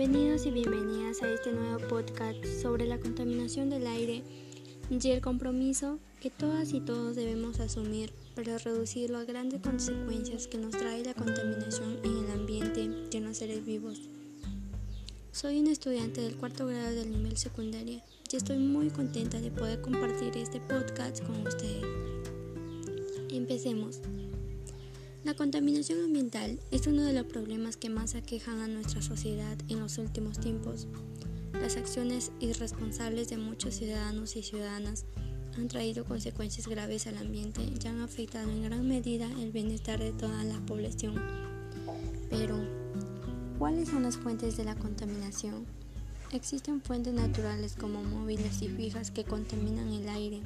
Bienvenidos y bienvenidas a este nuevo podcast sobre la contaminación del aire y el compromiso que todas y todos debemos asumir para reducir las grandes consecuencias que nos trae la contaminación en el ambiente y en los seres vivos. Soy un estudiante del cuarto grado del nivel secundaria y estoy muy contenta de poder compartir este podcast con ustedes. Empecemos. La contaminación ambiental es uno de los problemas que más aquejan a nuestra sociedad en los últimos tiempos. Las acciones irresponsables de muchos ciudadanos y ciudadanas han traído consecuencias graves al ambiente y han afectado en gran medida el bienestar de toda la población. Pero, ¿cuáles son las fuentes de la contaminación? Existen fuentes naturales como móviles y fijas que contaminan el aire,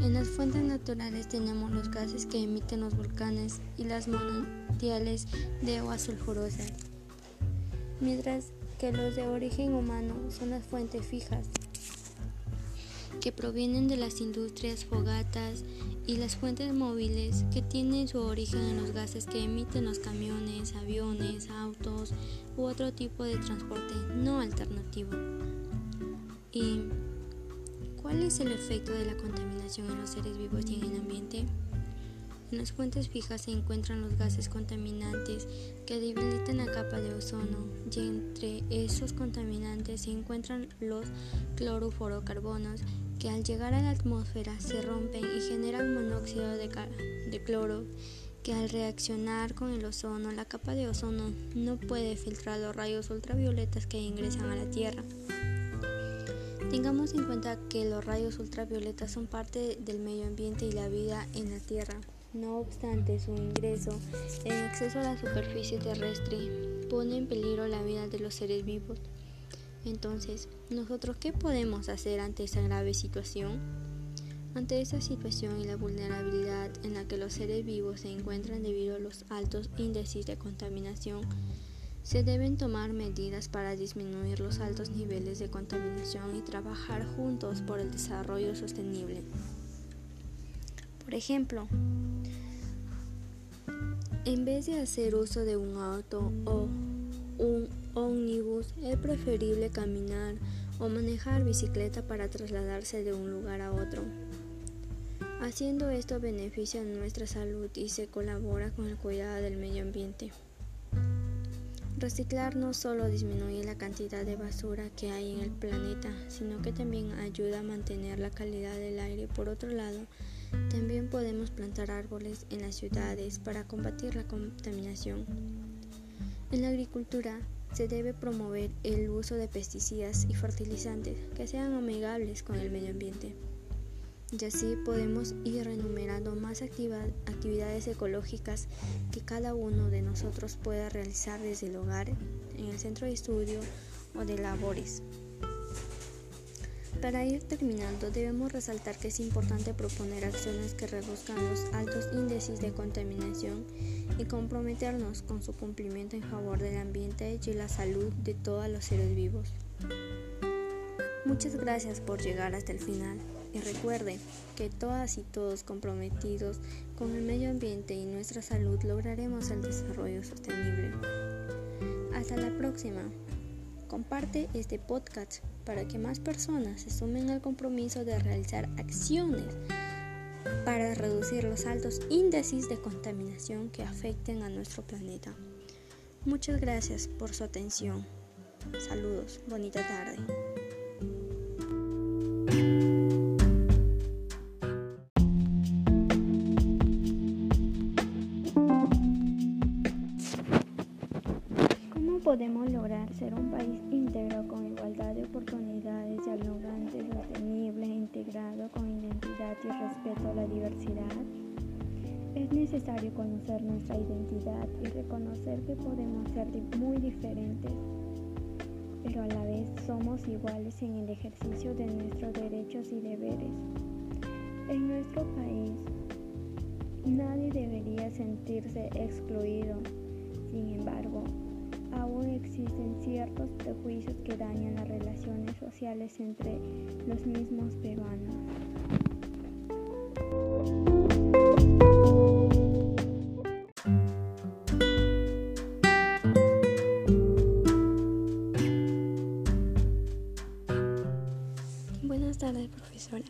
en las fuentes naturales tenemos los gases que emiten los volcanes y las manantiales de agua sulfurosa, mientras que los de origen humano son las fuentes fijas, que provienen de las industrias fogatas y las fuentes móviles que tienen su origen en los gases que emiten los camiones, aviones, autos u otro tipo de transporte no alternativo. Y ¿Cuál es el efecto de la contaminación en los seres vivos y en el ambiente? En las fuentes fijas se encuentran los gases contaminantes que debilitan la capa de ozono y entre esos contaminantes se encuentran los cloroforocarbonos que al llegar a la atmósfera se rompen y generan monóxido de, de cloro que al reaccionar con el ozono la capa de ozono no puede filtrar los rayos ultravioletas que ingresan a la Tierra. Tengamos en cuenta que los rayos ultravioletas son parte del medio ambiente y la vida en la Tierra. No obstante, su ingreso en exceso a la superficie terrestre pone en peligro la vida de los seres vivos. Entonces, ¿nosotros qué podemos hacer ante esa grave situación? Ante esa situación y la vulnerabilidad en la que los seres vivos se encuentran debido a los altos índices de contaminación, se deben tomar medidas para disminuir los altos niveles de contaminación y trabajar juntos por el desarrollo sostenible. Por ejemplo, en vez de hacer uso de un auto o un ómnibus, es preferible caminar o manejar bicicleta para trasladarse de un lugar a otro. Haciendo esto beneficia nuestra salud y se colabora con el cuidado del medio ambiente. Reciclar no solo disminuye la cantidad de basura que hay en el planeta, sino que también ayuda a mantener la calidad del aire. Por otro lado, también podemos plantar árboles en las ciudades para combatir la contaminación. En la agricultura se debe promover el uso de pesticidas y fertilizantes que sean amigables con el medio ambiente y así podemos ir enumerando más actividades ecológicas que cada uno de nosotros pueda realizar desde el hogar, en el centro de estudio o de labores. Para ir terminando, debemos resaltar que es importante proponer acciones que reduzcan los altos índices de contaminación y comprometernos con su cumplimiento en favor del ambiente y la salud de todos los seres vivos. Muchas gracias por llegar hasta el final. Y recuerde que todas y todos comprometidos con el medio ambiente y nuestra salud lograremos el desarrollo sostenible. Hasta la próxima. Comparte este podcast para que más personas se sumen al compromiso de realizar acciones para reducir los altos índices de contaminación que afecten a nuestro planeta. Muchas gracias por su atención. Saludos, bonita tarde. Podemos lograr ser un país íntegro con igualdad de oportunidades, dialogante, sostenible, integrado con identidad y respeto a la diversidad? Es necesario conocer nuestra identidad y reconocer que podemos ser muy diferentes, pero a la vez somos iguales en el ejercicio de nuestros derechos y deberes. En nuestro país, nadie debería sentirse excluido. Sin embargo, aún existen ciertos prejuicios que dañan las relaciones sociales entre los mismos peruanos. Buenas tardes, profesora.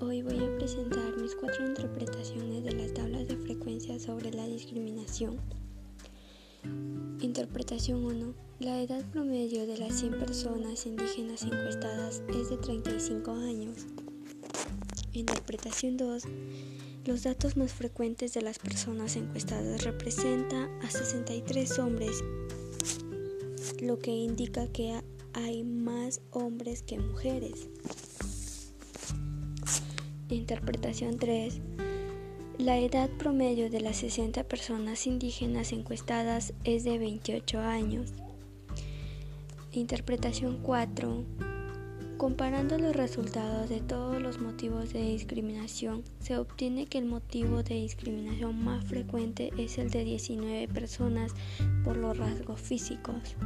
Hoy voy a presentar mis cuatro interpretaciones de las tablas de frecuencia sobre la discriminación. Interpretación 1. La edad promedio de las 100 personas indígenas encuestadas es de 35 años. Interpretación 2. Los datos más frecuentes de las personas encuestadas representan a 63 hombres, lo que indica que hay más hombres que mujeres. Interpretación 3. La edad promedio de las 60 personas indígenas encuestadas es de 28 años. Interpretación 4. Comparando los resultados de todos los motivos de discriminación, se obtiene que el motivo de discriminación más frecuente es el de 19 personas por los rasgos físicos.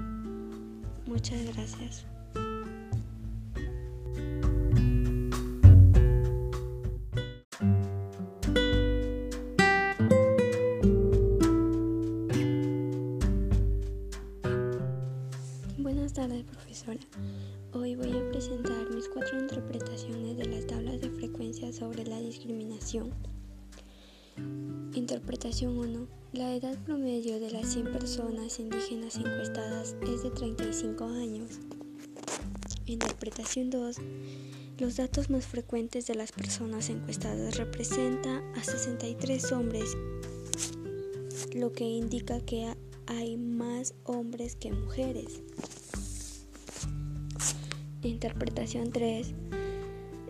Muchas gracias. Buenas tardes, profesora. Hoy voy a presentar mis cuatro interpretaciones de las tablas de frecuencia sobre la discriminación. Interpretación 1. La edad promedio de las 100 personas indígenas encuestadas es de 35 años. Interpretación 2. Los datos más frecuentes de las personas encuestadas representan a 63 hombres, lo que indica que hay más hombres que mujeres. Interpretación 3.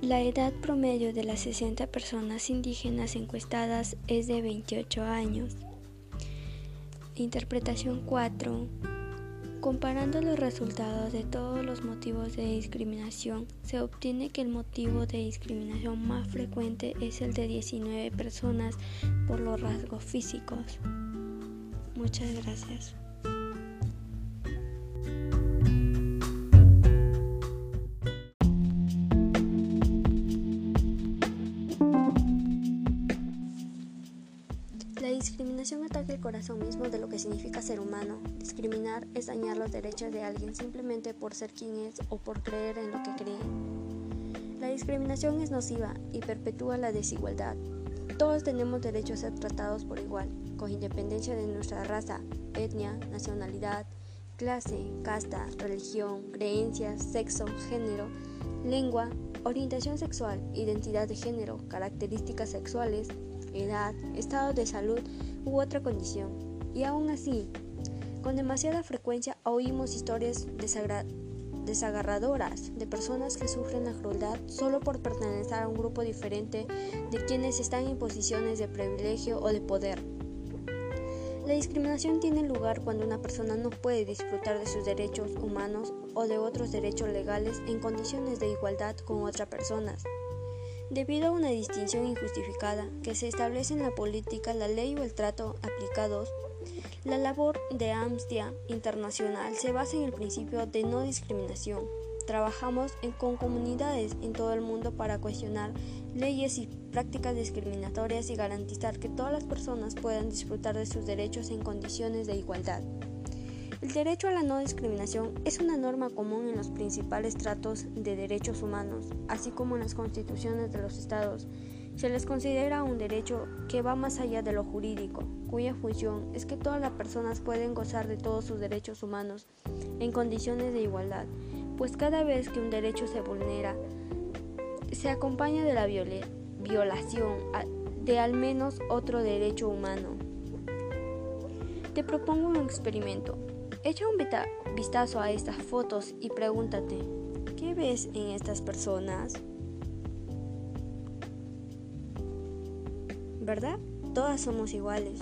La edad promedio de las 60 personas indígenas encuestadas es de 28 años. Interpretación 4. Comparando los resultados de todos los motivos de discriminación, se obtiene que el motivo de discriminación más frecuente es el de 19 personas por los rasgos físicos. Muchas gracias. Corazón mismo de lo que significa ser humano. Discriminar es dañar los derechos de alguien simplemente por ser quien es o por creer en lo que cree. La discriminación es nociva y perpetúa la desigualdad. Todos tenemos derecho a ser tratados por igual, con independencia de nuestra raza, etnia, nacionalidad, clase, casta, religión, creencias, sexo, género, lengua, orientación sexual, identidad de género, características sexuales, edad, estado de salud u otra condición. Y aún así, con demasiada frecuencia oímos historias desagarradoras de personas que sufren la crueldad solo por pertenecer a un grupo diferente de quienes están en posiciones de privilegio o de poder. La discriminación tiene lugar cuando una persona no puede disfrutar de sus derechos humanos o de otros derechos legales en condiciones de igualdad con otras personas. Debido a una distinción injustificada que se establece en la política, la ley o el trato aplicados, la labor de Amnistía Internacional se basa en el principio de no discriminación. Trabajamos con comunidades en todo el mundo para cuestionar leyes y prácticas discriminatorias y garantizar que todas las personas puedan disfrutar de sus derechos en condiciones de igualdad. El derecho a la no discriminación es una norma común en los principales tratos de derechos humanos, así como en las constituciones de los estados. Se les considera un derecho que va más allá de lo jurídico, cuya función es que todas las personas pueden gozar de todos sus derechos humanos en condiciones de igualdad, pues cada vez que un derecho se vulnera, se acompaña de la violación de al menos otro derecho humano. Te propongo un experimento. Echa un vistazo a estas fotos y pregúntate, ¿qué ves en estas personas? ¿Verdad? Todas somos iguales.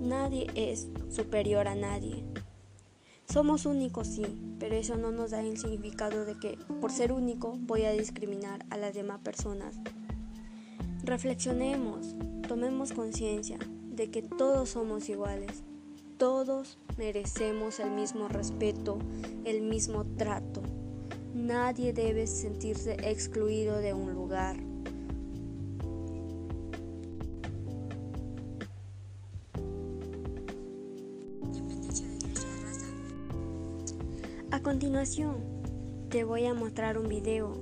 Nadie es superior a nadie. Somos únicos, sí, pero eso no nos da el significado de que por ser único voy a discriminar a las demás personas. Reflexionemos, tomemos conciencia de que todos somos iguales. Todos merecemos el mismo respeto, el mismo trato. Nadie debe sentirse excluido de un lugar. A continuación, te voy a mostrar un video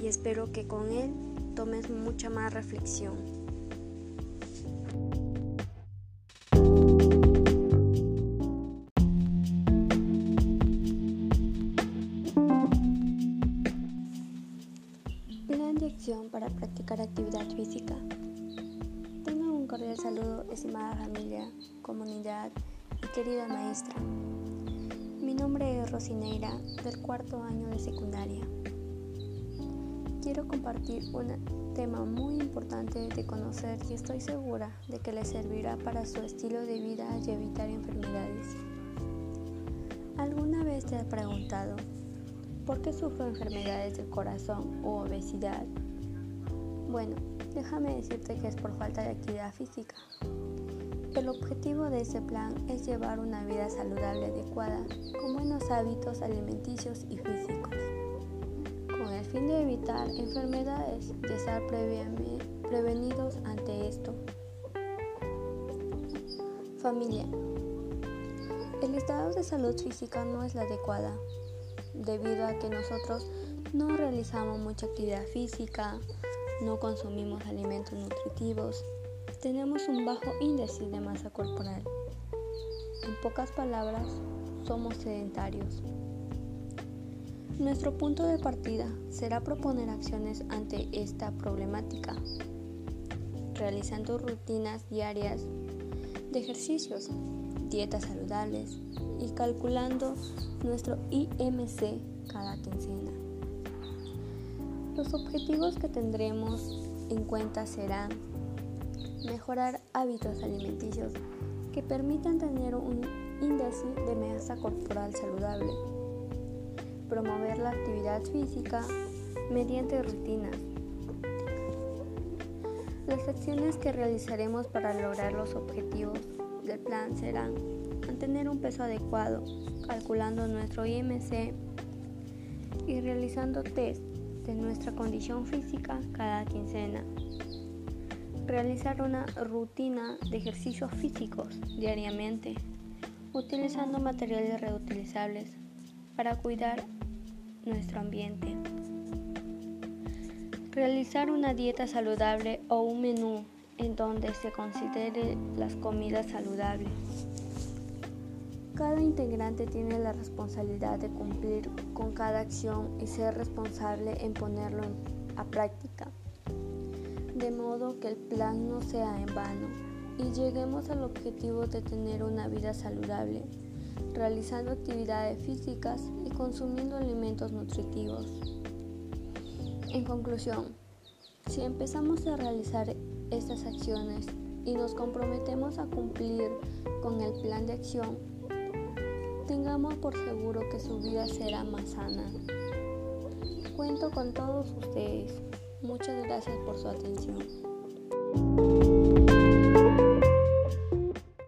y espero que con él tomes mucha más reflexión. Maestra. Mi nombre es Rosineira, del cuarto año de secundaria. Quiero compartir un tema muy importante de conocer y estoy segura de que le servirá para su estilo de vida y evitar enfermedades. ¿Alguna vez te has preguntado por qué sufro enfermedades del corazón u obesidad? Bueno, déjame decirte que es por falta de actividad física. El objetivo de este plan es llevar una vida saludable adecuada, con buenos hábitos alimenticios y físicos, con el fin de evitar enfermedades y estar prevenidos ante esto. Familia. El estado de salud física no es la adecuada, debido a que nosotros no realizamos mucha actividad física, no consumimos alimentos nutritivos, tenemos un bajo índice de masa corporal. En pocas palabras, somos sedentarios. Nuestro punto de partida será proponer acciones ante esta problemática, realizando rutinas diarias de ejercicios, dietas saludables y calculando nuestro IMC cada quincena. Los objetivos que tendremos en cuenta serán mejorar hábitos alimenticios que permitan tener un índice de masa corporal saludable, promover la actividad física mediante rutinas. Las acciones que realizaremos para lograr los objetivos del plan serán mantener un peso adecuado, calculando nuestro IMC y realizando test de nuestra condición física cada quincena realizar una rutina de ejercicios físicos diariamente, utilizando materiales reutilizables para cuidar nuestro ambiente. Realizar una dieta saludable o un menú en donde se considere las comidas saludables. Cada integrante tiene la responsabilidad de cumplir con cada acción y ser responsable en ponerlo a práctica de modo que el plan no sea en vano y lleguemos al objetivo de tener una vida saludable, realizando actividades físicas y consumiendo alimentos nutritivos. En conclusión, si empezamos a realizar estas acciones y nos comprometemos a cumplir con el plan de acción, tengamos por seguro que su vida será más sana. Cuento con todos ustedes. Muchas gracias por su atención.